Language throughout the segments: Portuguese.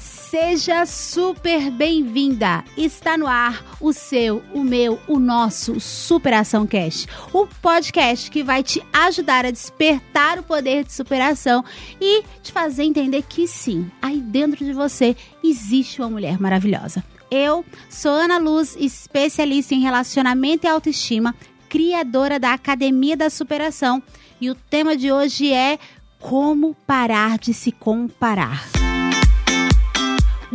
seja super bem-vinda. Está no ar o seu, o meu, o nosso Superação Cast, o podcast que vai te ajudar a despertar o poder de superação e te fazer entender que sim, aí dentro de você existe uma mulher maravilhosa. Eu sou Ana Luz, especialista em relacionamento e autoestima, criadora da Academia da Superação, e o tema de hoje é como parar de se comparar.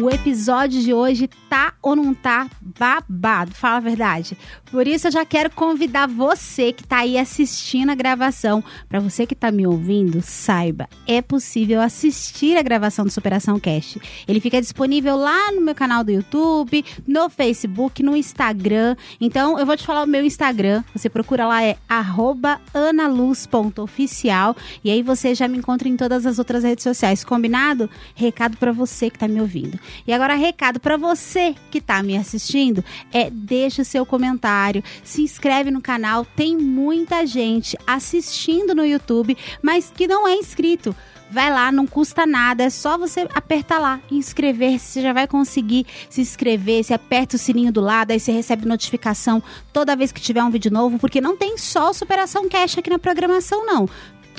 O episódio de hoje tá ou não tá babado, fala a verdade. Por isso eu já quero convidar você que tá aí assistindo a gravação, para você que tá me ouvindo, saiba, é possível assistir a gravação do Superação Cast. Ele fica disponível lá no meu canal do YouTube, no Facebook, no Instagram. Então eu vou te falar o meu Instagram, você procura lá é @analuz.oficial e aí você já me encontra em todas as outras redes sociais, combinado? Recado para você que tá me ouvindo. E agora recado para você que tá me assistindo, é deixa o seu comentário, se inscreve no canal, tem muita gente assistindo no YouTube, mas que não é inscrito. Vai lá, não custa nada, é só você apertar lá, inscrever, você já vai conseguir se inscrever, você aperta o sininho do lado, aí você recebe notificação toda vez que tiver um vídeo novo, porque não tem só Superação Cash aqui na programação, não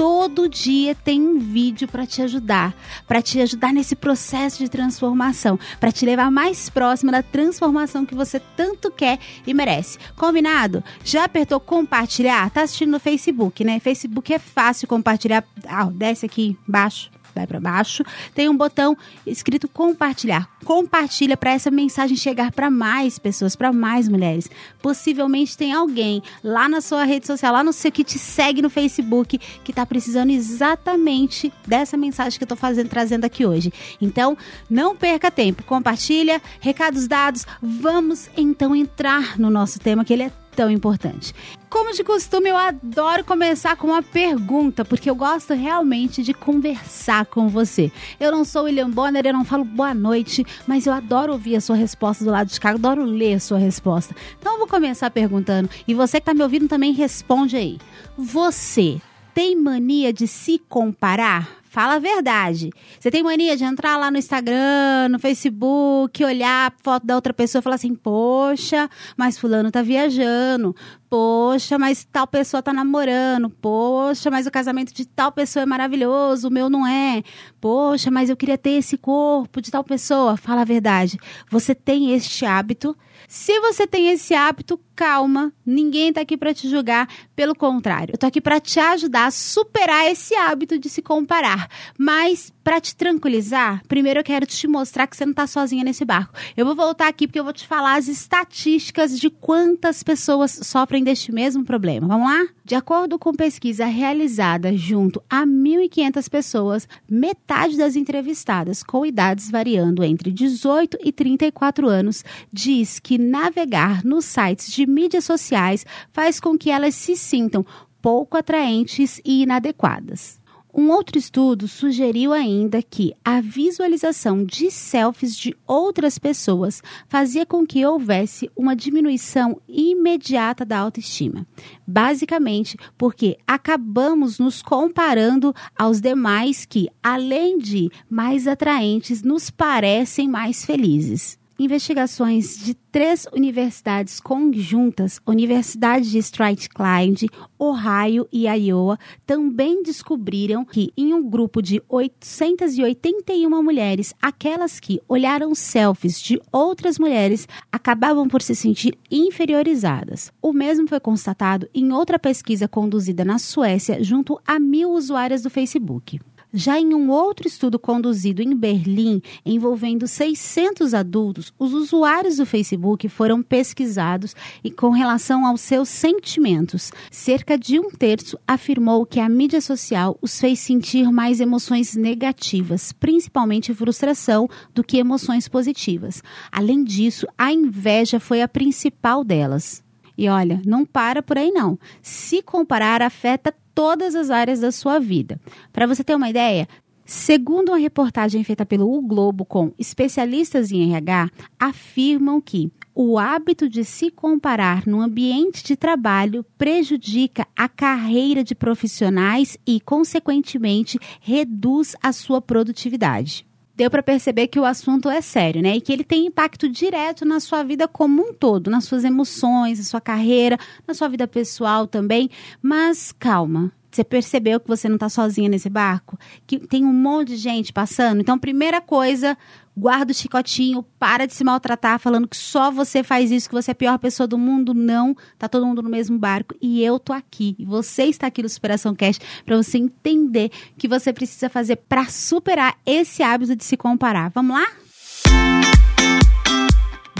todo dia tem um vídeo para te ajudar, para te ajudar nesse processo de transformação, para te levar mais próximo da transformação que você tanto quer e merece. Combinado? Já apertou compartilhar? Tá assistindo no Facebook, né? Facebook é fácil compartilhar. Ah, desce aqui embaixo vai para baixo, tem um botão escrito compartilhar. Compartilha para essa mensagem chegar para mais pessoas, para mais mulheres. Possivelmente tem alguém lá na sua rede social, lá no seu que te segue no Facebook, que está precisando exatamente dessa mensagem que eu estou fazendo, trazendo aqui hoje. Então, não perca tempo, compartilha, recados dados. Vamos então entrar no nosso tema que ele é tão importante. Como de costume, eu adoro começar com uma pergunta, porque eu gosto realmente de conversar com você. Eu não sou William Bonner, eu não falo boa noite, mas eu adoro ouvir a sua resposta do lado de cá, adoro ler a sua resposta. Então eu vou começar perguntando, e você que está me ouvindo também responde aí. Você tem mania de se comparar? Fala a verdade. Você tem mania de entrar lá no Instagram, no Facebook, olhar a foto da outra pessoa e falar assim: Poxa, mas Fulano tá viajando. Poxa, mas tal pessoa tá namorando. Poxa, mas o casamento de tal pessoa é maravilhoso, o meu não é. Poxa, mas eu queria ter esse corpo de tal pessoa. Fala a verdade. Você tem este hábito se você tem esse hábito, calma, ninguém está aqui para te julgar, pelo contrário, eu tô aqui para te ajudar a superar esse hábito de se comparar. Mas para te tranquilizar, primeiro eu quero te mostrar que você não está sozinha nesse barco. Eu vou voltar aqui porque eu vou te falar as estatísticas de quantas pessoas sofrem deste mesmo problema. Vamos lá? De acordo com pesquisa realizada junto a 1.500 pessoas, metade das entrevistadas com idades variando entre 18 e 34 anos diz que navegar nos sites de mídias sociais faz com que elas se sintam pouco atraentes e inadequadas. Um outro estudo sugeriu ainda que a visualização de selfies de outras pessoas fazia com que houvesse uma diminuição imediata da autoestima. Basicamente, porque acabamos nos comparando aos demais que, além de mais atraentes, nos parecem mais felizes investigações de três universidades conjuntas, Universidade de Strathclyde, Ohio e Iowa, também descobriram que em um grupo de 881 mulheres, aquelas que olharam selfies de outras mulheres acabavam por se sentir inferiorizadas. O mesmo foi constatado em outra pesquisa conduzida na Suécia junto a mil usuárias do Facebook. Já em um outro estudo conduzido em Berlim, envolvendo 600 adultos, os usuários do Facebook foram pesquisados e com relação aos seus sentimentos. Cerca de um terço afirmou que a mídia social os fez sentir mais emoções negativas, principalmente frustração, do que emoções positivas. Além disso, a inveja foi a principal delas. E olha, não para por aí não. Se comparar afeta todas as áreas da sua vida. Para você ter uma ideia, Segundo uma reportagem feita pelo Globo com especialistas em RH, afirmam que o hábito de se comparar no ambiente de trabalho prejudica a carreira de profissionais e, consequentemente, reduz a sua produtividade. Deu para perceber que o assunto é sério, né? E que ele tem impacto direto na sua vida como um todo, nas suas emoções, na sua carreira, na sua vida pessoal também. Mas calma, você percebeu que você não está sozinha nesse barco? Que tem um monte de gente passando? Então, primeira coisa, guarda o chicotinho, para de se maltratar, falando que só você faz isso, que você é a pior pessoa do mundo. Não, tá todo mundo no mesmo barco. E eu tô aqui. E você está aqui no Superação Cast para você entender o que você precisa fazer para superar esse hábito de se comparar. Vamos lá?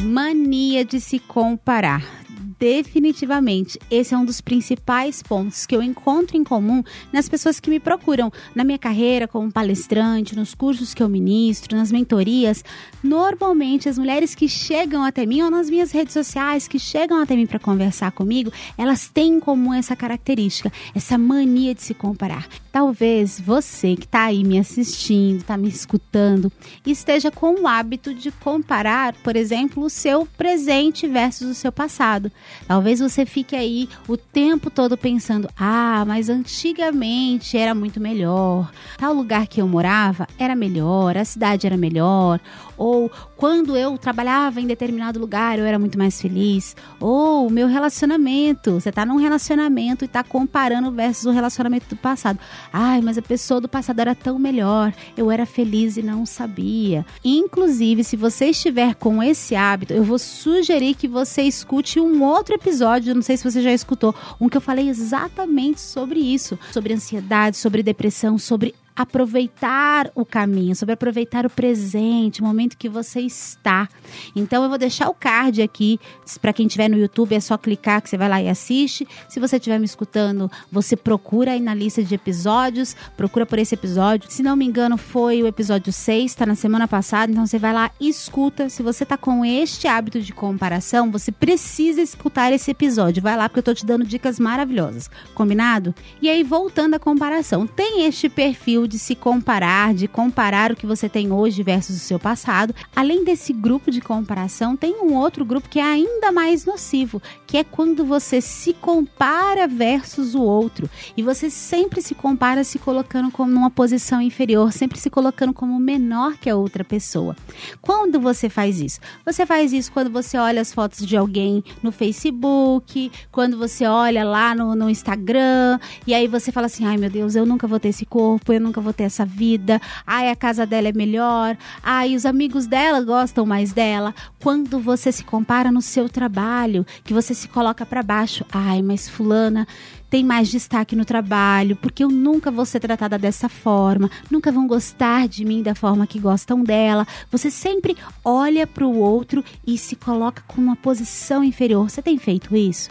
Mania de se comparar definitivamente esse é um dos principais pontos que eu encontro em comum nas pessoas que me procuram na minha carreira como palestrante, nos cursos que eu ministro, nas mentorias. Normalmente, as mulheres que chegam até mim ou nas minhas redes sociais, que chegam até mim para conversar comigo, elas têm em comum essa característica, essa mania de se comparar. Talvez você que está aí me assistindo, está me escutando, esteja com o hábito de comparar, por exemplo, o seu presente versus o seu passado. Talvez você fique aí o tempo todo pensando: ah, mas antigamente era muito melhor. Tal lugar que eu morava era melhor, a cidade era melhor. Ou quando eu trabalhava em determinado lugar eu era muito mais feliz. Ou o meu relacionamento. Você está num relacionamento e está comparando versus o relacionamento do passado. Ai, mas a pessoa do passado era tão melhor. Eu era feliz e não sabia. Inclusive, se você estiver com esse hábito, eu vou sugerir que você escute um outro episódio, não sei se você já escutou, um que eu falei exatamente sobre isso, sobre ansiedade, sobre depressão, sobre aproveitar o caminho, sobre aproveitar o presente, o momento que você está. Então eu vou deixar o card aqui para quem estiver no YouTube, é só clicar que você vai lá e assiste. Se você estiver me escutando, você procura aí na lista de episódios, procura por esse episódio. Se não me engano, foi o episódio 6, está na semana passada, então você vai lá e escuta. Se você está com este hábito de comparação, você precisa escutar esse episódio. Vai lá porque eu estou te dando dicas maravilhosas. Combinado? E aí voltando à comparação, tem este perfil de se comparar, de comparar o que você tem hoje versus o seu passado. Além desse grupo de comparação, tem um outro grupo que é ainda mais nocivo, que é quando você se compara versus o outro. E você sempre se compara se colocando como numa posição inferior, sempre se colocando como menor que a outra pessoa. Quando você faz isso? Você faz isso quando você olha as fotos de alguém no Facebook, quando você olha lá no, no Instagram, e aí você fala assim: ai meu Deus, eu nunca vou ter esse corpo, eu nunca nunca vou ter essa vida. Ai, a casa dela é melhor. Ai, os amigos dela gostam mais dela. Quando você se compara no seu trabalho, que você se coloca para baixo. Ai, mas fulana tem mais destaque no trabalho, porque eu nunca vou ser tratada dessa forma, nunca vão gostar de mim da forma que gostam dela. Você sempre olha para o outro e se coloca com uma posição inferior. Você tem feito isso?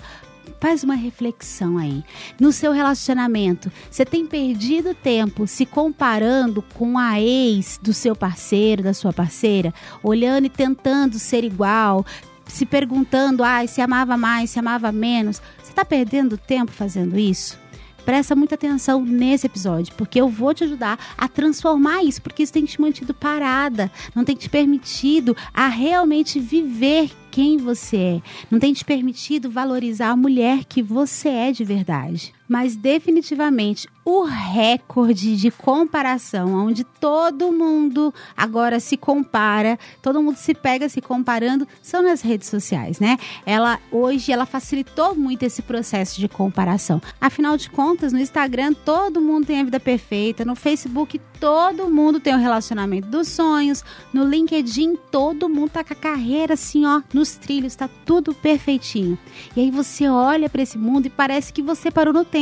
Faz uma reflexão aí. No seu relacionamento, você tem perdido tempo se comparando com a ex do seu parceiro, da sua parceira, olhando e tentando ser igual, se perguntando, ah, se amava mais, se amava menos. Você está perdendo tempo fazendo isso? Presta muita atenção nesse episódio, porque eu vou te ajudar a transformar isso, porque isso tem te mantido parada, não tem te permitido a realmente viver quem você é, não tem te permitido valorizar a mulher que você é de verdade. Mas definitivamente o recorde de comparação, onde todo mundo agora se compara, todo mundo se pega se comparando, são nas redes sociais, né? Ela hoje ela facilitou muito esse processo de comparação. Afinal de contas, no Instagram todo mundo tem a vida perfeita, no Facebook todo mundo tem o relacionamento dos sonhos, no LinkedIn todo mundo tá com a carreira assim, ó, no nos trilhos, está tudo perfeitinho. E aí você olha para esse mundo e parece que você parou no tempo.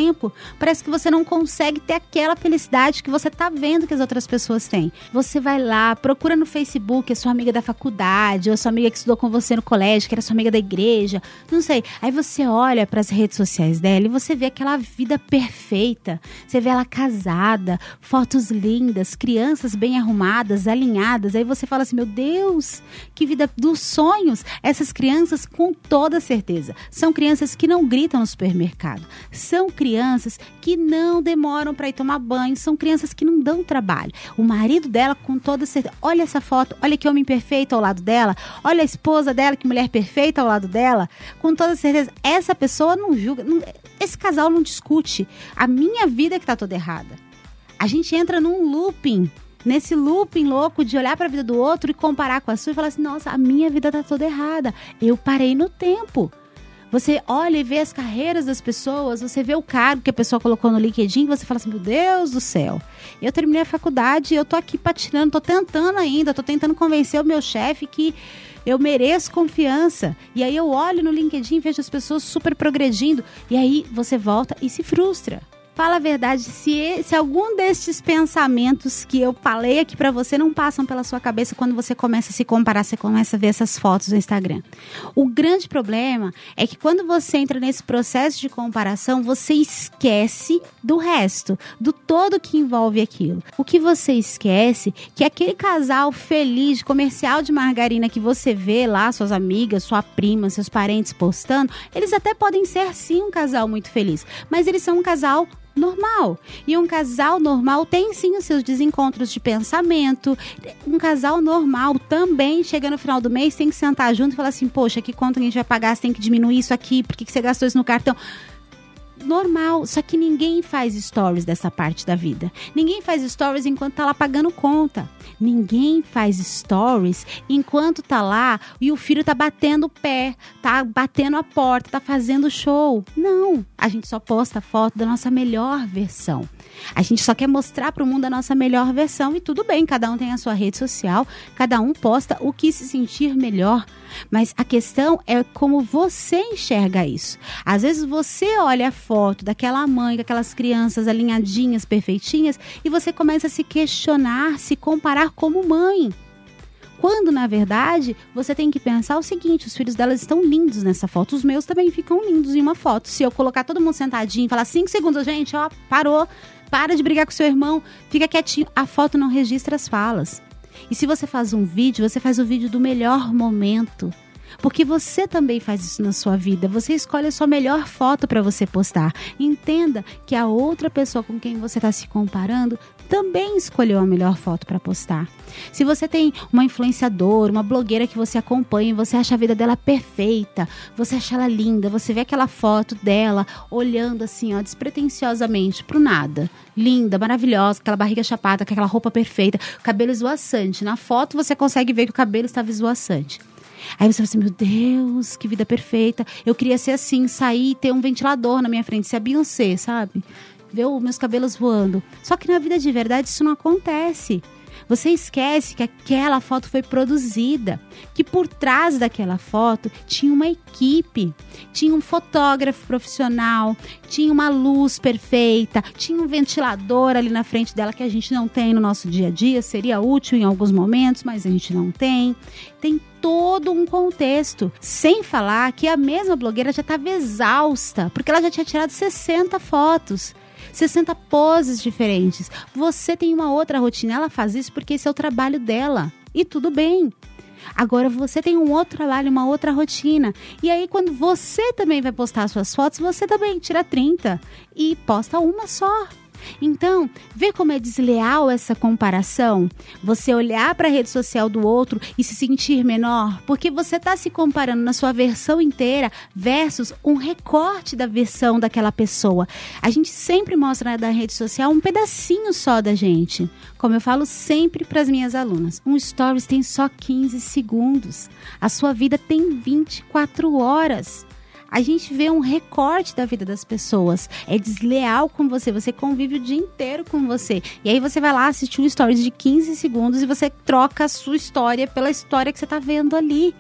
Parece que você não consegue ter aquela felicidade que você tá vendo que as outras pessoas têm. Você vai lá, procura no Facebook a sua amiga da faculdade, ou a sua amiga que estudou com você no colégio, que era sua amiga da igreja, não sei. Aí você olha para as redes sociais dela e você vê aquela vida perfeita. Você vê ela casada, fotos lindas, crianças bem arrumadas, alinhadas. Aí você fala assim: "Meu Deus, que vida dos sonhos! Essas crianças, com toda certeza, são crianças que não gritam no supermercado. São crianças que não demoram para ir tomar banho. São crianças que não dão trabalho. O marido dela, com toda certeza, olha essa foto, olha que homem perfeito ao lado dela, olha a esposa dela, que mulher perfeita ao lado dela. Com toda certeza, essa pessoa não julga, não, esse casal não discute. A minha vida é que está toda errada. A gente entra num looping nesse looping louco de olhar para a vida do outro e comparar com a sua e falar assim: nossa, a minha vida tá toda errada. Eu parei no tempo. Você olha e vê as carreiras das pessoas, você vê o cargo que a pessoa colocou no LinkedIn, você fala assim: meu Deus do céu, eu terminei a faculdade, eu tô aqui patinando, tô tentando ainda, tô tentando convencer o meu chefe que eu mereço confiança. E aí eu olho no LinkedIn e vejo as pessoas super progredindo. E aí você volta e se frustra. Fala a verdade, se, se algum destes pensamentos que eu falei aqui para você não passam pela sua cabeça quando você começa a se comparar, você começa a ver essas fotos no Instagram. O grande problema é que quando você entra nesse processo de comparação, você esquece do resto, do todo que envolve aquilo. O que você esquece que aquele casal feliz comercial de margarina que você vê lá, suas amigas, sua prima, seus parentes postando, eles até podem ser sim um casal muito feliz, mas eles são um casal normal. E um casal normal tem sim os seus desencontros de pensamento. Um casal normal também chega no final do mês, tem que sentar junto e falar assim: poxa, que conta a gente vai pagar? Você tem que diminuir isso aqui, por que você gastou isso no cartão? Normal, só que ninguém faz stories dessa parte da vida. Ninguém faz stories enquanto tá lá pagando conta. Ninguém faz stories enquanto tá lá e o filho tá batendo o pé, tá batendo a porta, tá fazendo show. Não, a gente só posta foto da nossa melhor versão. A gente só quer mostrar para o mundo a nossa melhor versão e tudo bem, cada um tem a sua rede social, cada um posta o que se sentir melhor. Mas a questão é como você enxerga isso. Às vezes você olha a foto daquela mãe, daquelas crianças alinhadinhas, perfeitinhas, e você começa a se questionar, se comparar como mãe. Quando, na verdade, você tem que pensar o seguinte: os filhos delas estão lindos nessa foto, os meus também ficam lindos em uma foto. Se eu colocar todo mundo sentadinho e falar cinco segundos, gente, ó, parou, para de brigar com seu irmão, fica quietinho. A foto não registra as falas. E se você faz um vídeo, você faz o vídeo do melhor momento. Porque você também faz isso na sua vida. Você escolhe a sua melhor foto para você postar. Entenda que a outra pessoa com quem você está se comparando também escolheu a melhor foto para postar. Se você tem uma influenciadora, uma blogueira que você acompanha, você acha a vida dela perfeita, você acha ela linda, você vê aquela foto dela olhando assim, ó, despretensiosamente pro nada. Linda, maravilhosa, aquela barriga chapada, aquela roupa perfeita, cabelo esvoaçante. Na foto você consegue ver que o cabelo estava esvoaçante. Aí você fala assim, meu Deus, que vida perfeita. Eu queria ser assim, sair e ter um ventilador na minha frente, ser a Beyoncé, sabe? Ver os meus cabelos voando. Só que na vida de verdade isso não acontece. Você esquece que aquela foto foi produzida, que por trás daquela foto tinha uma equipe, tinha um fotógrafo profissional, tinha uma luz perfeita, tinha um ventilador ali na frente dela que a gente não tem no nosso dia a dia, seria útil em alguns momentos, mas a gente não tem. Tem todo um contexto. Sem falar que a mesma blogueira já estava exausta, porque ela já tinha tirado 60 fotos. 60 poses diferentes. Você tem uma outra rotina, ela faz isso porque esse é o trabalho dela. E tudo bem. Agora você tem um outro trabalho, uma outra rotina. E aí, quando você também vai postar suas fotos, você também tira 30 e posta uma só. Então, vê como é desleal essa comparação? Você olhar para a rede social do outro e se sentir menor, porque você está se comparando na sua versão inteira versus um recorte da versão daquela pessoa. A gente sempre mostra na rede social um pedacinho só da gente. Como eu falo sempre para as minhas alunas, um stories tem só 15 segundos. A sua vida tem 24 horas a gente vê um recorte da vida das pessoas. É desleal com você, você convive o dia inteiro com você. E aí você vai lá assistir um stories de 15 segundos e você troca a sua história pela história que você está vendo ali.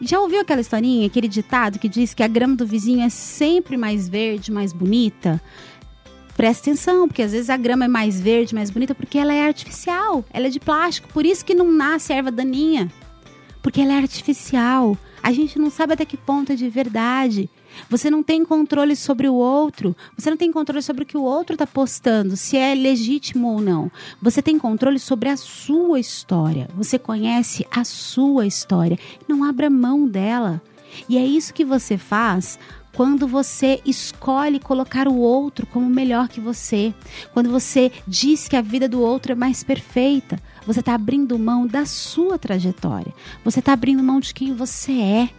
Já ouviu aquela historinha, aquele ditado que diz que a grama do vizinho é sempre mais verde, mais bonita? Presta atenção, porque às vezes a grama é mais verde, mais bonita, porque ela é artificial, ela é de plástico, por isso que não nasce erva daninha. Porque ela é artificial. A gente não sabe até que ponto é de verdade. Você não tem controle sobre o outro. Você não tem controle sobre o que o outro está postando, se é legítimo ou não. Você tem controle sobre a sua história. Você conhece a sua história. Não abra mão dela. E é isso que você faz quando você escolhe colocar o outro como melhor que você, quando você diz que a vida do outro é mais perfeita, você está abrindo mão da sua trajetória, você está abrindo mão de quem você é.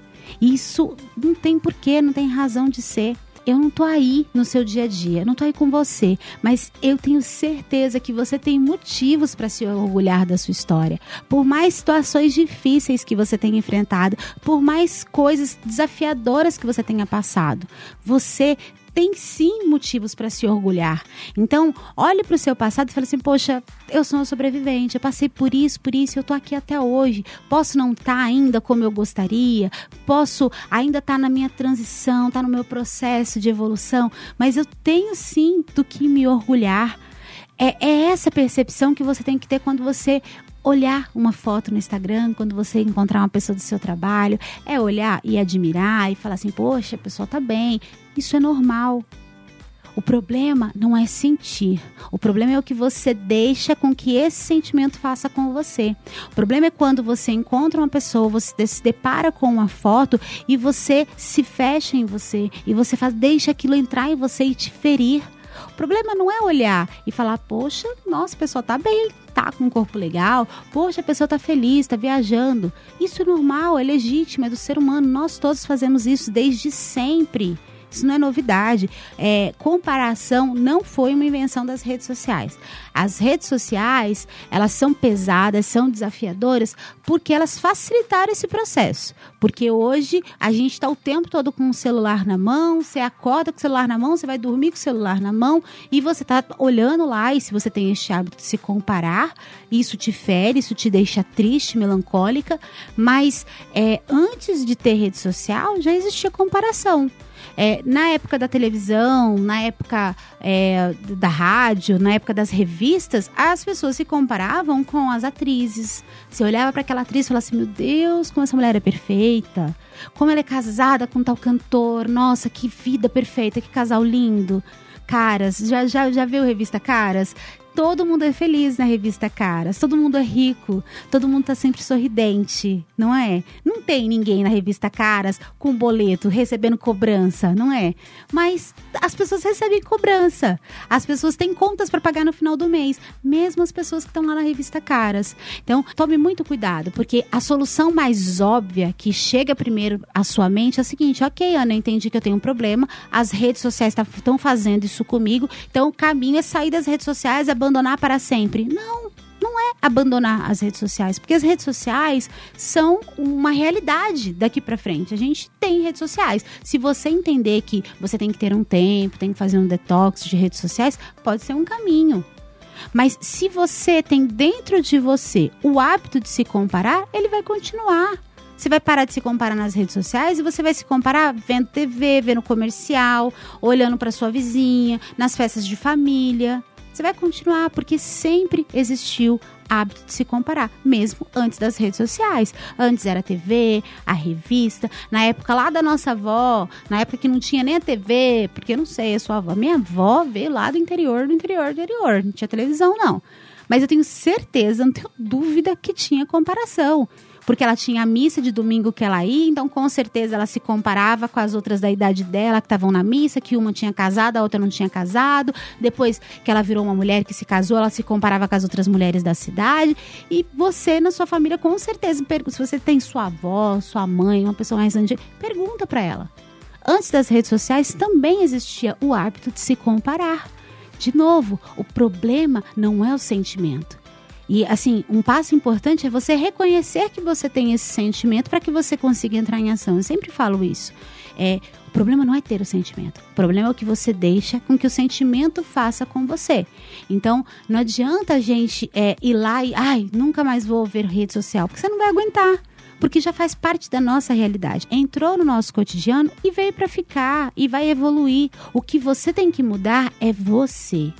Isso não tem porquê, não tem razão de ser. eu não tô aí no seu dia a dia, não tô aí com você, mas eu tenho certeza que você tem motivos para se orgulhar da sua história. Por mais situações difíceis que você tenha enfrentado, por mais coisas desafiadoras que você tenha passado, você tem sim motivos para se orgulhar. Então, olhe para o seu passado e fale assim: poxa, eu sou uma sobrevivente, eu passei por isso, por isso, eu estou aqui até hoje. Posso não estar tá ainda como eu gostaria, posso ainda estar tá na minha transição, estar tá no meu processo de evolução, mas eu tenho sim do que me orgulhar. É, é, essa percepção que você tem que ter quando você olhar uma foto no Instagram, quando você encontrar uma pessoa do seu trabalho, é olhar e admirar e falar assim: poxa, a pessoa tá bem. Isso é normal. O problema não é sentir. O problema é o que você deixa com que esse sentimento faça com você. O problema é quando você encontra uma pessoa, você se depara com uma foto e você se fecha em você e você faz, deixa aquilo entrar em você e te ferir. O problema não é olhar e falar, poxa, nossa, a pessoa tá bem, tá com um corpo legal, poxa, a pessoa tá feliz, tá viajando. Isso é normal, é legítimo, é do ser humano. Nós todos fazemos isso desde sempre. Isso não é novidade. É, comparação não foi uma invenção das redes sociais. As redes sociais, elas são pesadas, são desafiadoras, porque elas facilitaram esse processo. Porque hoje a gente está o tempo todo com o celular na mão, você acorda com o celular na mão, você vai dormir com o celular na mão e você está olhando lá. E se você tem este hábito de se comparar, isso te fere, isso te deixa triste, melancólica. Mas é, antes de ter rede social, já existia comparação. É, na época da televisão, na época é, da rádio, na época das revistas, as pessoas se comparavam com as atrizes. Você olhava para aquela atriz e falava assim: Meu Deus, como essa mulher é perfeita. Como ela é casada com tal cantor. Nossa, que vida perfeita, que casal lindo. Caras, já, já, já viu revista Caras? Todo mundo é feliz na revista Caras, todo mundo é rico, todo mundo tá sempre sorridente, não é? Não tem ninguém na revista Caras com boleto recebendo cobrança, não é? Mas as pessoas recebem cobrança. As pessoas têm contas para pagar no final do mês, mesmo as pessoas que estão lá na revista Caras. Então, tome muito cuidado, porque a solução mais óbvia que chega primeiro à sua mente é a seguinte: OK, Ana, eu entendi que eu tenho um problema, as redes sociais estão tá, fazendo isso comigo, então o caminho é sair das redes sociais, abandonar abandonar para sempre. Não, não é abandonar as redes sociais, porque as redes sociais são uma realidade daqui para frente. A gente tem redes sociais. Se você entender que você tem que ter um tempo, tem que fazer um detox de redes sociais, pode ser um caminho. Mas se você tem dentro de você o hábito de se comparar, ele vai continuar. Você vai parar de se comparar nas redes sociais e você vai se comparar vendo TV, vendo comercial, olhando para sua vizinha, nas festas de família. Você vai continuar porque sempre existiu hábito de se comparar, mesmo antes das redes sociais. Antes era a TV, a revista, na época lá da nossa avó, na época que não tinha nem a TV, porque eu não sei, a sua avó, minha avó veio lá do interior, do interior, do interior, não tinha televisão não. Mas eu tenho certeza, não tenho dúvida que tinha comparação porque ela tinha a missa de domingo que ela ia, então com certeza ela se comparava com as outras da idade dela que estavam na missa, que uma tinha casado, a outra não tinha casado. Depois que ela virou uma mulher que se casou, ela se comparava com as outras mulheres da cidade. E você, na sua família, com certeza, se você tem sua avó, sua mãe, uma pessoa mais antiga, pergunta para ela. Antes das redes sociais também existia o hábito de se comparar. De novo, o problema não é o sentimento. E assim, um passo importante é você reconhecer que você tem esse sentimento para que você consiga entrar em ação. Eu sempre falo isso. É, o problema não é ter o sentimento. O problema é o que você deixa com que o sentimento faça com você. Então, não adianta a gente é, ir lá e, ai, nunca mais vou ver rede social, porque você não vai aguentar. Porque já faz parte da nossa realidade. Entrou no nosso cotidiano e veio para ficar e vai evoluir. O que você tem que mudar é você.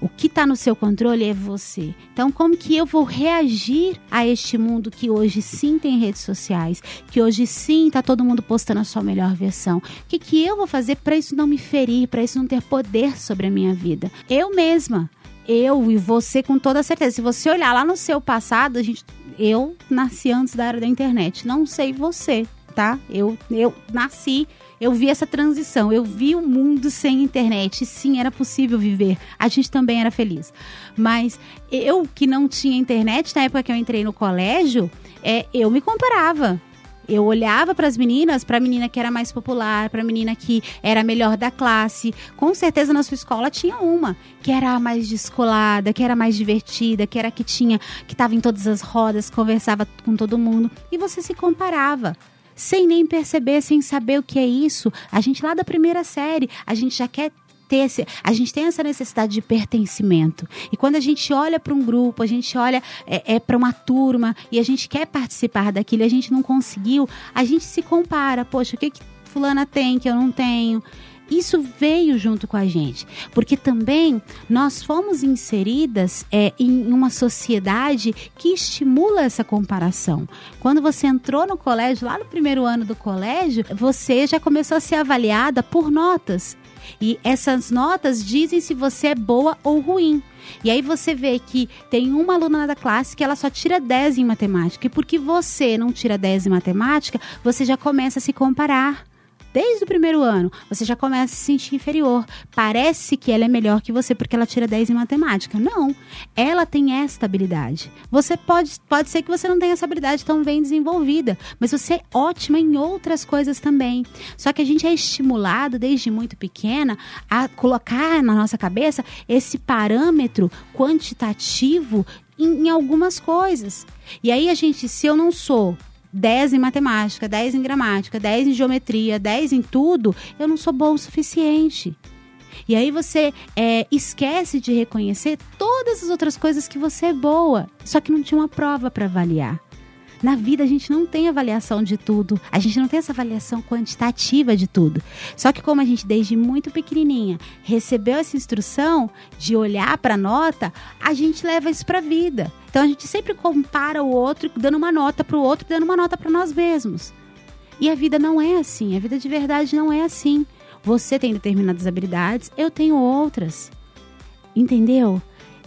O que está no seu controle é você. Então, como que eu vou reagir a este mundo que hoje sim tem redes sociais, que hoje sim está todo mundo postando a sua melhor versão? O que, que eu vou fazer para isso não me ferir, para isso não ter poder sobre a minha vida? Eu mesma eu e você com toda certeza. Se você olhar lá no seu passado, a gente, eu nasci antes da era da internet. Não sei você, tá? Eu, eu nasci eu vi essa transição, eu vi o mundo sem internet. sim, era possível viver. A gente também era feliz. Mas eu que não tinha internet na época que eu entrei no colégio, é, eu me comparava. eu olhava para as meninas, para a menina que era mais popular, para a menina que era melhor da classe. Com certeza na sua escola tinha uma que era mais descolada, que era mais divertida, que era que tinha, que estava em todas as rodas, conversava com todo mundo e você se comparava sem nem perceber, sem saber o que é isso. A gente lá da primeira série, a gente já quer ter esse, a gente tem essa necessidade de pertencimento. E quando a gente olha para um grupo, a gente olha é, é para uma turma e a gente quer participar daquilo, e a gente não conseguiu, a gente se compara, poxa, o que que fulana tem que eu não tenho? Isso veio junto com a gente, porque também nós fomos inseridas é, em uma sociedade que estimula essa comparação. Quando você entrou no colégio, lá no primeiro ano do colégio, você já começou a ser avaliada por notas. E essas notas dizem se você é boa ou ruim. E aí você vê que tem uma aluna da classe que ela só tira 10 em matemática. E porque você não tira 10 em matemática, você já começa a se comparar desde o primeiro ano, você já começa a se sentir inferior. Parece que ela é melhor que você porque ela tira 10 em matemática. Não. Ela tem esta habilidade. Você pode, pode ser que você não tenha essa habilidade tão bem desenvolvida, mas você é ótima em outras coisas também. Só que a gente é estimulado desde muito pequena a colocar na nossa cabeça esse parâmetro quantitativo em, em algumas coisas. E aí a gente, se eu não sou 10 em matemática, 10 em gramática, 10 em geometria, 10 em tudo, eu não sou bom o suficiente. E aí você é, esquece de reconhecer todas as outras coisas que você é boa, só que não tinha uma prova para avaliar. Na vida a gente não tem avaliação de tudo, a gente não tem essa avaliação quantitativa de tudo. Só que como a gente desde muito pequenininha recebeu essa instrução de olhar para a nota, a gente leva isso para a vida. Então a gente sempre compara o outro, dando uma nota para o outro, dando uma nota para nós mesmos. E a vida não é assim, a vida de verdade não é assim. Você tem determinadas habilidades, eu tenho outras. Entendeu?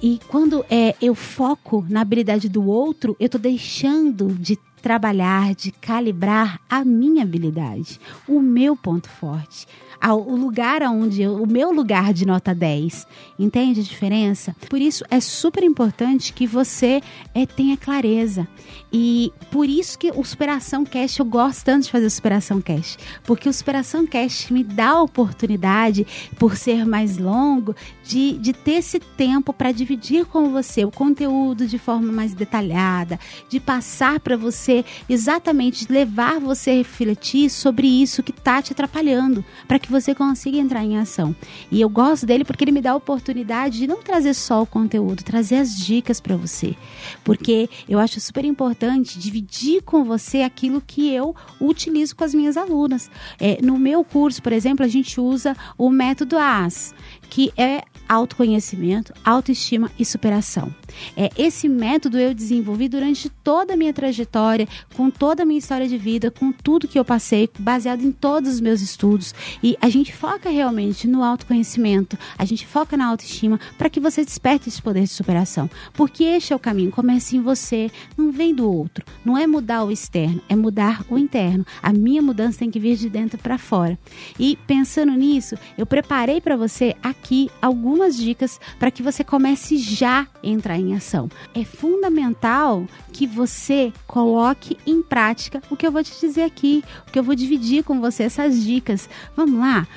E quando é, eu foco na habilidade do outro, eu estou deixando de trabalhar, de calibrar a minha habilidade, o meu ponto forte o lugar aonde eu, o meu lugar de nota 10. Entende a diferença? Por isso é super importante que você é, tenha clareza. E por isso que o Superação Cast, eu gosto tanto de fazer o Superação Cast. Porque o Superação Cast me dá a oportunidade, por ser mais longo, de, de ter esse tempo para dividir com você o conteúdo de forma mais detalhada, de passar para você exatamente, levar você a refletir sobre isso que está te atrapalhando, para que você consiga entrar em ação. E eu gosto dele porque ele me dá a oportunidade de não trazer só o conteúdo, trazer as dicas para você. Porque eu acho super importante dividir com você aquilo que eu utilizo com as minhas alunas. É, no meu curso, por exemplo, a gente usa o método AS, que é autoconhecimento, autoestima e superação. É, esse método eu desenvolvi durante toda a minha trajetória, com toda a minha história de vida, com tudo que eu passei, baseado em todos os meus estudos. E a gente foca realmente no autoconhecimento, a gente foca na autoestima para que você desperte esse poder de superação. Porque este é o caminho, começa em você, não vem do outro. Não é mudar o externo, é mudar o interno. A minha mudança tem que vir de dentro para fora. E pensando nisso, eu preparei para você aqui algumas dicas para que você comece já a entrar em ação. É fundamental que você coloque em prática o que eu vou te dizer aqui, o que eu vou dividir com você essas dicas. Vamos lá?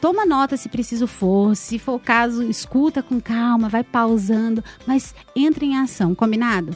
Toma nota se preciso for, se for o caso, escuta com calma, vai pausando, mas entre em ação, combinado?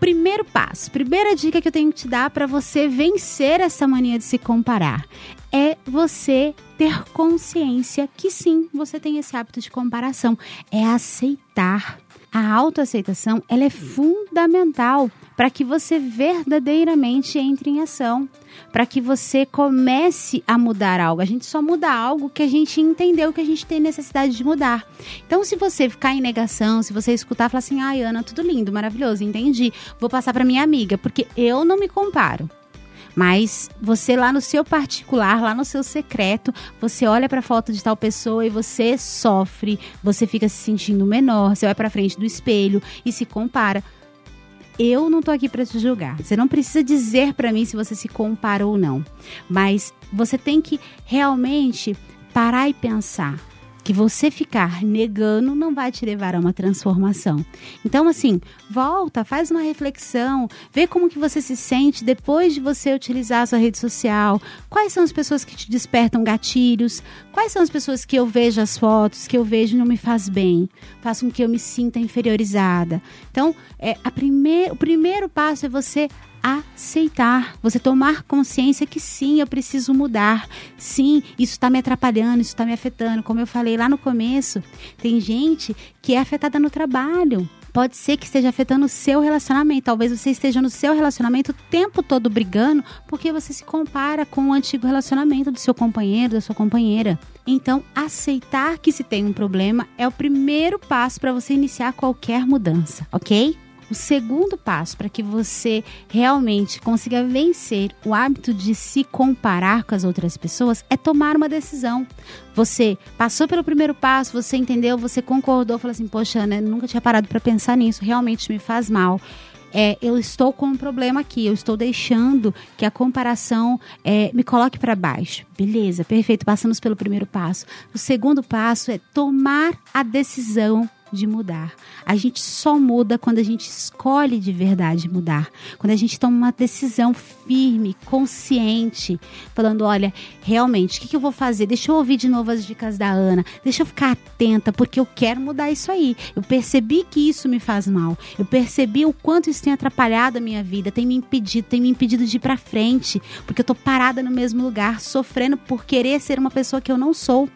Primeiro passo, primeira dica que eu tenho que te dar para você vencer essa mania de se comparar é você ter consciência que sim, você tem esse hábito de comparação, é aceitar a autoaceitação ela é fundamental para que você verdadeiramente entre em ação, para que você comece a mudar algo. A gente só muda algo que a gente entendeu que a gente tem necessidade de mudar. Então, se você ficar em negação, se você escutar falar assim: "Ai, Ana, tudo lindo, maravilhoso, entendi. Vou passar para minha amiga, porque eu não me comparo". Mas você lá no seu particular, lá no seu secreto, você olha para a foto de tal pessoa e você sofre, você fica se sentindo menor, você vai para frente do espelho e se compara. Eu não tô aqui para te julgar. Você não precisa dizer para mim se você se compara ou não. Mas você tem que realmente parar e pensar que você ficar negando não vai te levar a uma transformação. Então, assim, volta, faz uma reflexão, vê como que você se sente depois de você utilizar a sua rede social. Quais são as pessoas que te despertam gatilhos? Quais são as pessoas que eu vejo as fotos, que eu vejo e não me faz bem? Faz com que eu me sinta inferiorizada. Então, é, a primeir, o primeiro passo é você aceitar, você tomar consciência que sim, eu preciso mudar. Sim, isso está me atrapalhando, isso está me afetando. Como eu falei lá no começo, tem gente que é afetada no trabalho. Pode ser que esteja afetando o seu relacionamento. Talvez você esteja no seu relacionamento o tempo todo brigando porque você se compara com o antigo relacionamento do seu companheiro, da sua companheira. Então, aceitar que se tem um problema é o primeiro passo para você iniciar qualquer mudança, ok? O segundo passo para que você realmente consiga vencer o hábito de se comparar com as outras pessoas é tomar uma decisão. Você passou pelo primeiro passo, você entendeu, você concordou, falou assim: Poxa, Ana, nunca tinha parado para pensar nisso, realmente me faz mal. É, eu estou com um problema aqui, eu estou deixando que a comparação é, me coloque para baixo. Beleza, perfeito, passamos pelo primeiro passo. O segundo passo é tomar a decisão de mudar. A gente só muda quando a gente escolhe de verdade mudar. Quando a gente toma uma decisão firme, consciente, falando: olha, realmente, o que, que eu vou fazer? Deixa eu ouvir de novo as dicas da Ana, deixa eu ficar atenta, porque eu quero mudar isso aí. Eu percebi que isso me faz mal. Eu percebi o quanto isso tem atrapalhado a minha vida, tem me impedido, tem me impedido de ir para frente, porque eu tô parada no mesmo lugar, sofrendo por querer ser uma pessoa que eu não sou.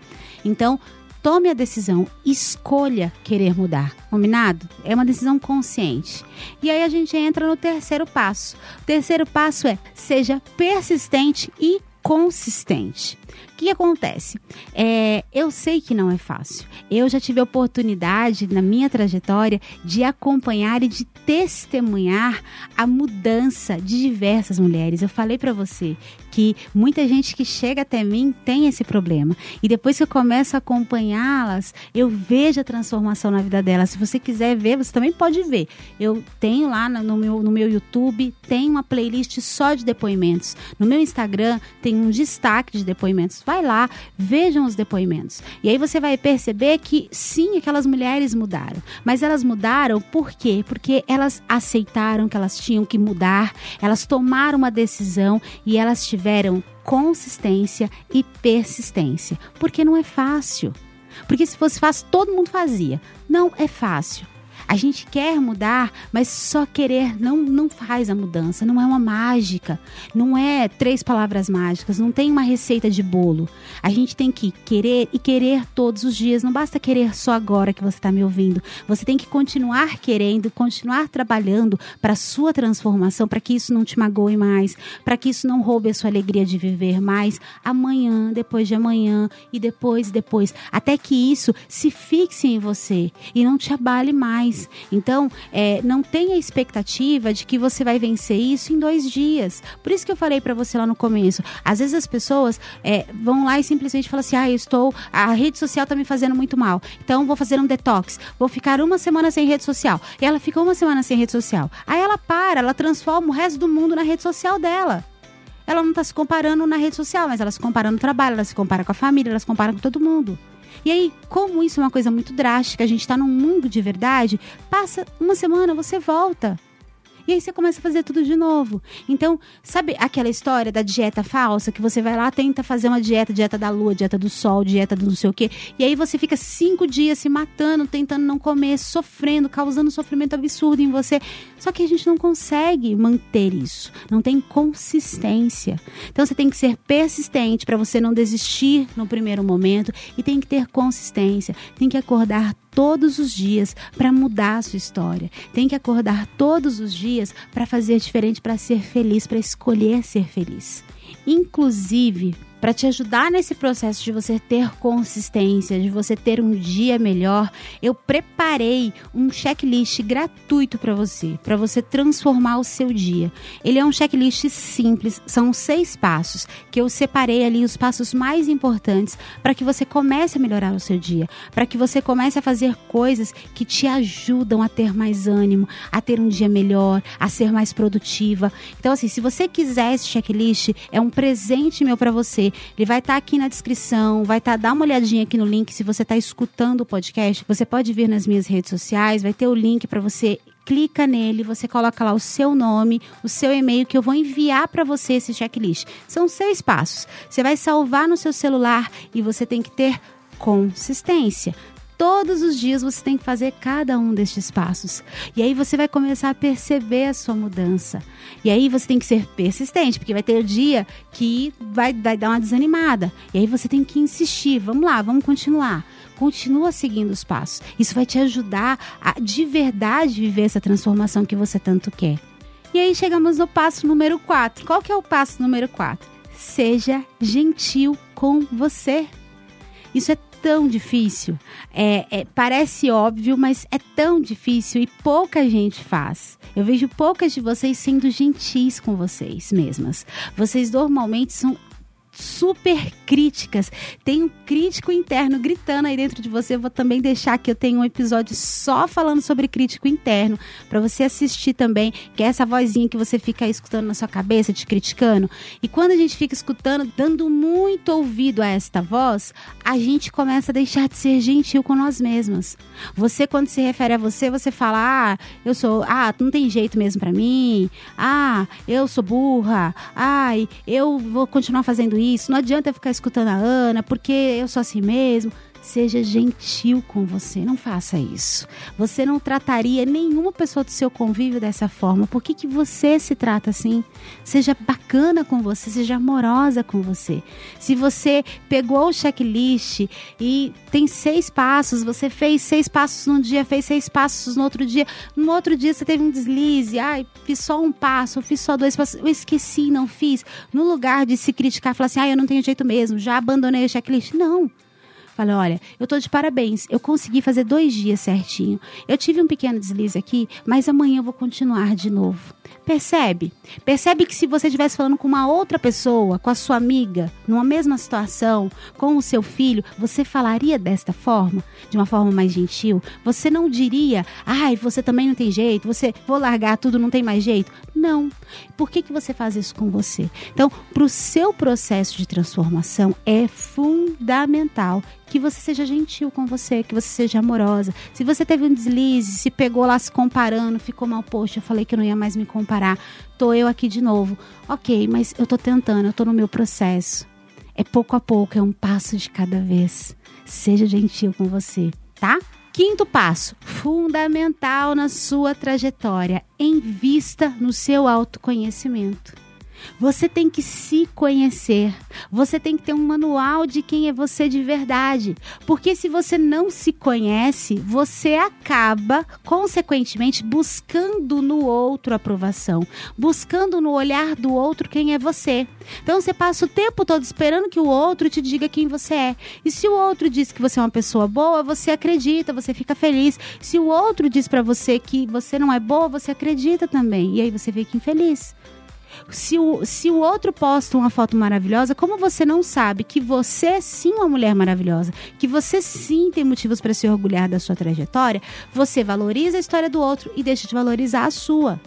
Então, Tome a decisão, escolha querer mudar. Combinado? É uma decisão consciente. E aí a gente entra no terceiro passo. O terceiro passo é seja persistente e consistente. O que acontece? É, eu sei que não é fácil. Eu já tive a oportunidade na minha trajetória de acompanhar e de testemunhar a mudança de diversas mulheres. Eu falei para você que muita gente que chega até mim tem esse problema. E depois que eu começo a acompanhá-las, eu vejo a transformação na vida delas. Se você quiser ver, você também pode ver. Eu tenho lá no meu, no meu YouTube, tem uma playlist só de depoimentos. No meu Instagram tem um destaque de depoimentos. Vai lá, vejam os depoimentos. E aí você vai perceber que sim, aquelas mulheres mudaram. Mas elas mudaram por quê? Porque elas aceitaram que elas tinham que mudar, elas tomaram uma decisão e elas tiveram consistência e persistência. Porque não é fácil. Porque se fosse fácil, todo mundo fazia. Não é fácil. A gente quer mudar, mas só querer não, não faz a mudança. Não é uma mágica. Não é três palavras mágicas. Não tem uma receita de bolo. A gente tem que querer e querer todos os dias. Não basta querer só agora que você está me ouvindo. Você tem que continuar querendo, continuar trabalhando para a sua transformação, para que isso não te magoe mais, para que isso não roube a sua alegria de viver mais amanhã, depois de amanhã e depois, depois. Até que isso se fixe em você e não te abale mais. Então, é, não tenha expectativa de que você vai vencer isso em dois dias. Por isso que eu falei para você lá no começo. Às vezes as pessoas é, vão lá e simplesmente falam assim: ah, eu estou. A rede social tá me fazendo muito mal. Então, vou fazer um detox. Vou ficar uma semana sem rede social. E ela fica uma semana sem rede social. Aí ela para, ela transforma o resto do mundo na rede social dela ela não está se comparando na rede social, mas ela se compara no trabalho, ela se compara com a família, ela se compara com todo mundo. E aí, como isso é uma coisa muito drástica, a gente está num mundo de verdade, passa uma semana, você volta. E aí você começa a fazer tudo de novo. Então, sabe aquela história da dieta falsa que você vai lá, tenta fazer uma dieta, dieta da lua, dieta do sol, dieta do não sei o quê, e aí você fica cinco dias se matando, tentando não comer, sofrendo, causando sofrimento absurdo em você. Só que a gente não consegue manter isso. Não tem consistência. Então você tem que ser persistente para você não desistir no primeiro momento e tem que ter consistência. Tem que acordar todos os dias para mudar a sua história. Tem que acordar todos os dias para fazer diferente, para ser feliz, para escolher ser feliz. Inclusive, para te ajudar nesse processo de você ter consistência, de você ter um dia melhor, eu preparei um checklist gratuito para você, para você transformar o seu dia. Ele é um checklist simples, são seis passos que eu separei ali os passos mais importantes para que você comece a melhorar o seu dia, para que você comece a fazer coisas que te ajudam a ter mais ânimo, a ter um dia melhor, a ser mais produtiva. Então assim, se você quiser esse checklist, é um presente meu para você Ele vai estar tá aqui na descrição, vai estar, tá, dá uma olhadinha aqui no link se você está escutando o podcast. Você pode vir nas minhas redes sociais, vai ter o link para você clica nele, você coloca lá o seu nome, o seu e-mail que eu vou enviar para você esse checklist. São seis passos. Você vai salvar no seu celular e você tem que ter consistência. Todos os dias você tem que fazer cada um destes passos. E aí você vai começar a perceber a sua mudança. E aí você tem que ser persistente, porque vai ter dia que vai, vai dar uma desanimada. E aí você tem que insistir. Vamos lá, vamos continuar. Continua seguindo os passos. Isso vai te ajudar a de verdade viver essa transformação que você tanto quer. E aí chegamos no passo número 4. Qual que é o passo número 4? Seja gentil com você. Isso é tão difícil. É, é, parece óbvio, mas é tão difícil e pouca gente faz. Eu vejo poucas de vocês sendo gentis com vocês mesmas. Vocês normalmente são super críticas. Tem um crítico interno gritando aí dentro de você. Eu vou também deixar que eu tenho um episódio só falando sobre crítico interno para você assistir também, que é essa vozinha que você fica escutando na sua cabeça te criticando. E quando a gente fica escutando, dando muito ouvido a esta voz, a gente começa a deixar de ser gentil com nós mesmas. Você quando se refere a você, você fala: "Ah, eu sou, ah, não tem jeito mesmo para mim. Ah, eu sou burra. Ai, eu vou continuar fazendo isso, não adianta ficar escutando a Ana, porque eu sou assim mesmo. Seja gentil com você, não faça isso. Você não trataria nenhuma pessoa do seu convívio dessa forma. Por que, que você se trata assim? Seja bacana com você, seja amorosa com você. Se você pegou o checklist e tem seis passos, você fez seis passos num dia, fez seis passos no outro dia, no outro dia você teve um deslize, ai, fiz só um passo, fiz só dois passos, eu esqueci, não fiz. No lugar de se criticar, falar assim, ah, eu não tenho jeito mesmo, já abandonei o checklist. Não. Falei, olha, eu tô de parabéns, eu consegui fazer dois dias certinho. Eu tive um pequeno deslize aqui, mas amanhã eu vou continuar de novo. Percebe? Percebe que se você estivesse falando com uma outra pessoa, com a sua amiga, numa mesma situação, com o seu filho, você falaria desta forma? De uma forma mais gentil? Você não diria, ai, você também não tem jeito, você vou largar tudo, não tem mais jeito? Não. Por que, que você faz isso com você? Então, para o seu processo de transformação, é fundamental que você seja gentil com você, que você seja amorosa. Se você teve um deslize, se pegou lá se comparando, ficou mal, poxa, eu falei que não ia mais me comparar, tô eu aqui de novo. Ok, mas eu tô tentando, eu tô no meu processo. É pouco a pouco, é um passo de cada vez. Seja gentil com você, tá? Quinto passo, fundamental na sua trajetória: invista no seu autoconhecimento. Você tem que se conhecer. Você tem que ter um manual de quem é você de verdade. Porque se você não se conhece, você acaba, consequentemente, buscando no outro aprovação, buscando no olhar do outro quem é você. Então você passa o tempo todo esperando que o outro te diga quem você é. E se o outro diz que você é uma pessoa boa, você acredita, você fica feliz. Se o outro diz para você que você não é boa, você acredita também. E aí você fica infeliz. Se o, se o outro posta uma foto maravilhosa, como você não sabe que você é sim uma mulher maravilhosa, que você sim tem motivos para se orgulhar da sua trajetória, você valoriza a história do outro e deixa de valorizar a sua.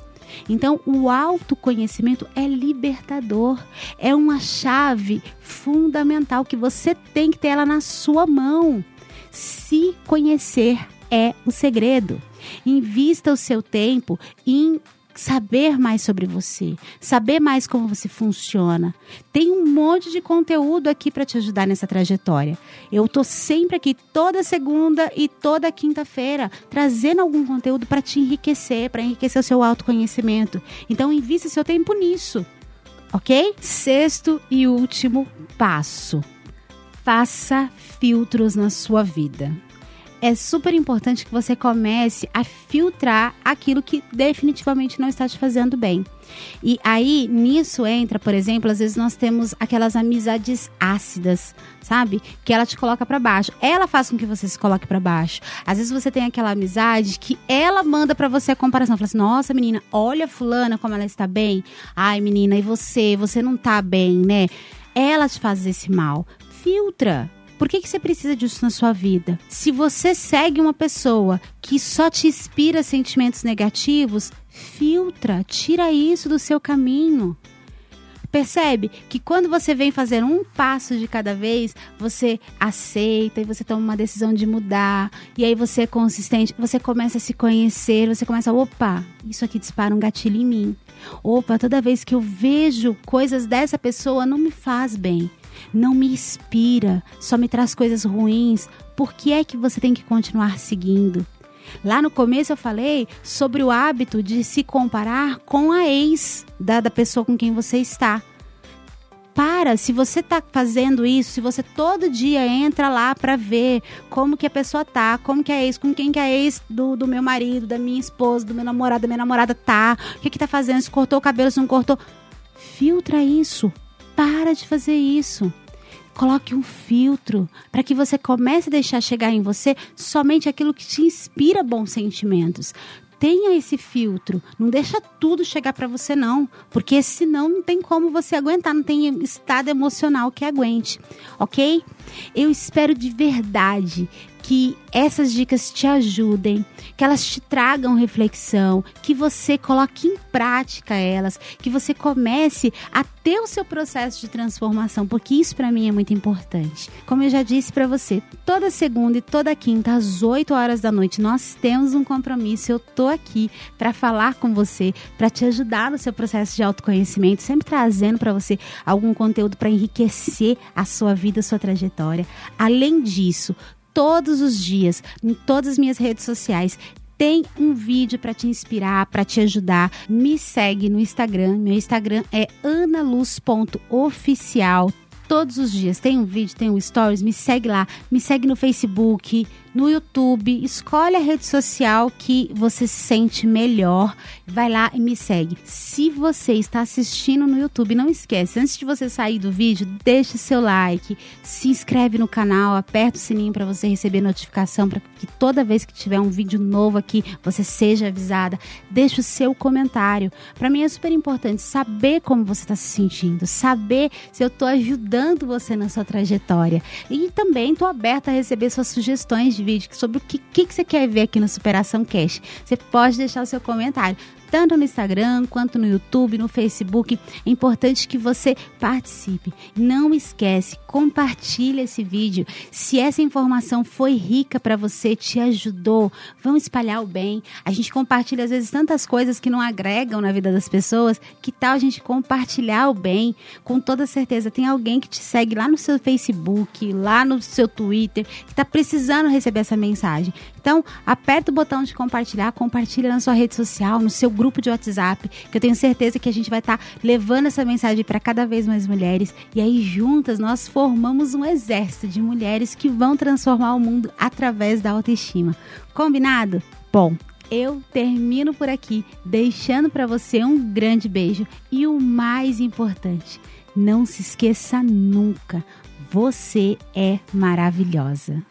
Então, o autoconhecimento é libertador, é uma chave fundamental que você tem que ter ela na sua mão. Se conhecer é o segredo. Invista o seu tempo em saber mais sobre você, saber mais como você funciona. Tem um monte de conteúdo aqui para te ajudar nessa trajetória. Eu tô sempre aqui toda segunda e toda quinta-feira trazendo algum conteúdo para te enriquecer, para enriquecer o seu autoconhecimento. Então invista seu tempo nisso. OK? Sexto e último passo. Faça filtros na sua vida é super importante que você comece a filtrar aquilo que definitivamente não está te fazendo bem. E aí, nisso entra, por exemplo, às vezes nós temos aquelas amizades ácidas, sabe? Que ela te coloca para baixo. Ela faz com que você se coloque para baixo. Às vezes você tem aquela amizade que ela manda para você a comparação. Fala assim: "Nossa, menina, olha fulana como ela está bem. Ai, menina, e você? Você não tá bem, né?" Ela te faz esse mal. Filtra por que, que você precisa disso na sua vida? Se você segue uma pessoa que só te inspira sentimentos negativos, filtra, tira isso do seu caminho. Percebe que quando você vem fazer um passo de cada vez, você aceita e você toma uma decisão de mudar, e aí você é consistente, você começa a se conhecer, você começa, opa, isso aqui dispara um gatilho em mim. Opa, toda vez que eu vejo coisas dessa pessoa não me faz bem, não me inspira, só me traz coisas ruins. Por que é que você tem que continuar seguindo? Lá no começo eu falei sobre o hábito de se comparar com a ex da, da pessoa com quem você está. Para, se você está fazendo isso, se você todo dia entra lá para ver como que a pessoa tá, como que é ex, com quem que é ex do, do meu marido, da minha esposa, do meu namorado, da minha namorada tá, o que que tá fazendo, se cortou o cabelo, se não cortou. Filtra isso. Para de fazer isso. Coloque um filtro para que você comece a deixar chegar em você somente aquilo que te inspira bons sentimentos. Tenha esse filtro, não deixa tudo chegar para você não, porque senão não tem como você aguentar, não tem estado emocional que aguente, ok? Eu espero de verdade que essas dicas te ajudem, que elas te tragam reflexão, que você coloque em prática elas, que você comece a ter o seu processo de transformação, porque isso para mim é muito importante. Como eu já disse para você, toda segunda e toda quinta às 8 horas da noite nós temos um compromisso. Eu tô aqui para falar com você, para te ajudar no seu processo de autoconhecimento, sempre trazendo para você algum conteúdo para enriquecer a sua vida, a sua trajetória. Além disso, todos os dias, em todas as minhas redes sociais, tem um vídeo para te inspirar, para te ajudar. Me segue no Instagram. Meu Instagram é analuz.oficial. Todos os dias tem um vídeo, tem um stories. Me segue lá. Me segue no Facebook, no YouTube, escolhe a rede social que você se sente melhor, vai lá e me segue. Se você está assistindo no YouTube, não esquece, antes de você sair do vídeo, deixe seu like, se inscreve no canal, aperta o sininho para você receber notificação para que toda vez que tiver um vídeo novo aqui, você seja avisada. Deixe o seu comentário. Para mim é super importante saber como você está se sentindo, saber se eu estou ajudando você na sua trajetória. E também estou aberta a receber suas sugestões de vídeo sobre o que, que, que você quer ver aqui no Superação Cash. Você pode deixar o seu comentário tanto no Instagram quanto no YouTube, no Facebook. É importante que você participe. Não esquece, compartilhe esse vídeo. Se essa informação foi rica para você, te ajudou, vamos espalhar o bem. A gente compartilha às vezes tantas coisas que não agregam na vida das pessoas. Que tal a gente compartilhar o bem? Com toda certeza tem alguém que te segue lá no seu Facebook, lá no seu Twitter, que está precisando receber essa mensagem. Então, aperta o botão de compartilhar, compartilha na sua rede social, no seu grupo grupo de WhatsApp, que eu tenho certeza que a gente vai estar tá levando essa mensagem para cada vez mais mulheres. E aí, juntas, nós formamos um exército de mulheres que vão transformar o mundo através da autoestima. Combinado? Bom, eu termino por aqui, deixando para você um grande beijo e o mais importante, não se esqueça nunca, você é maravilhosa.